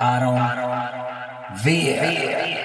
Aaron Vieira.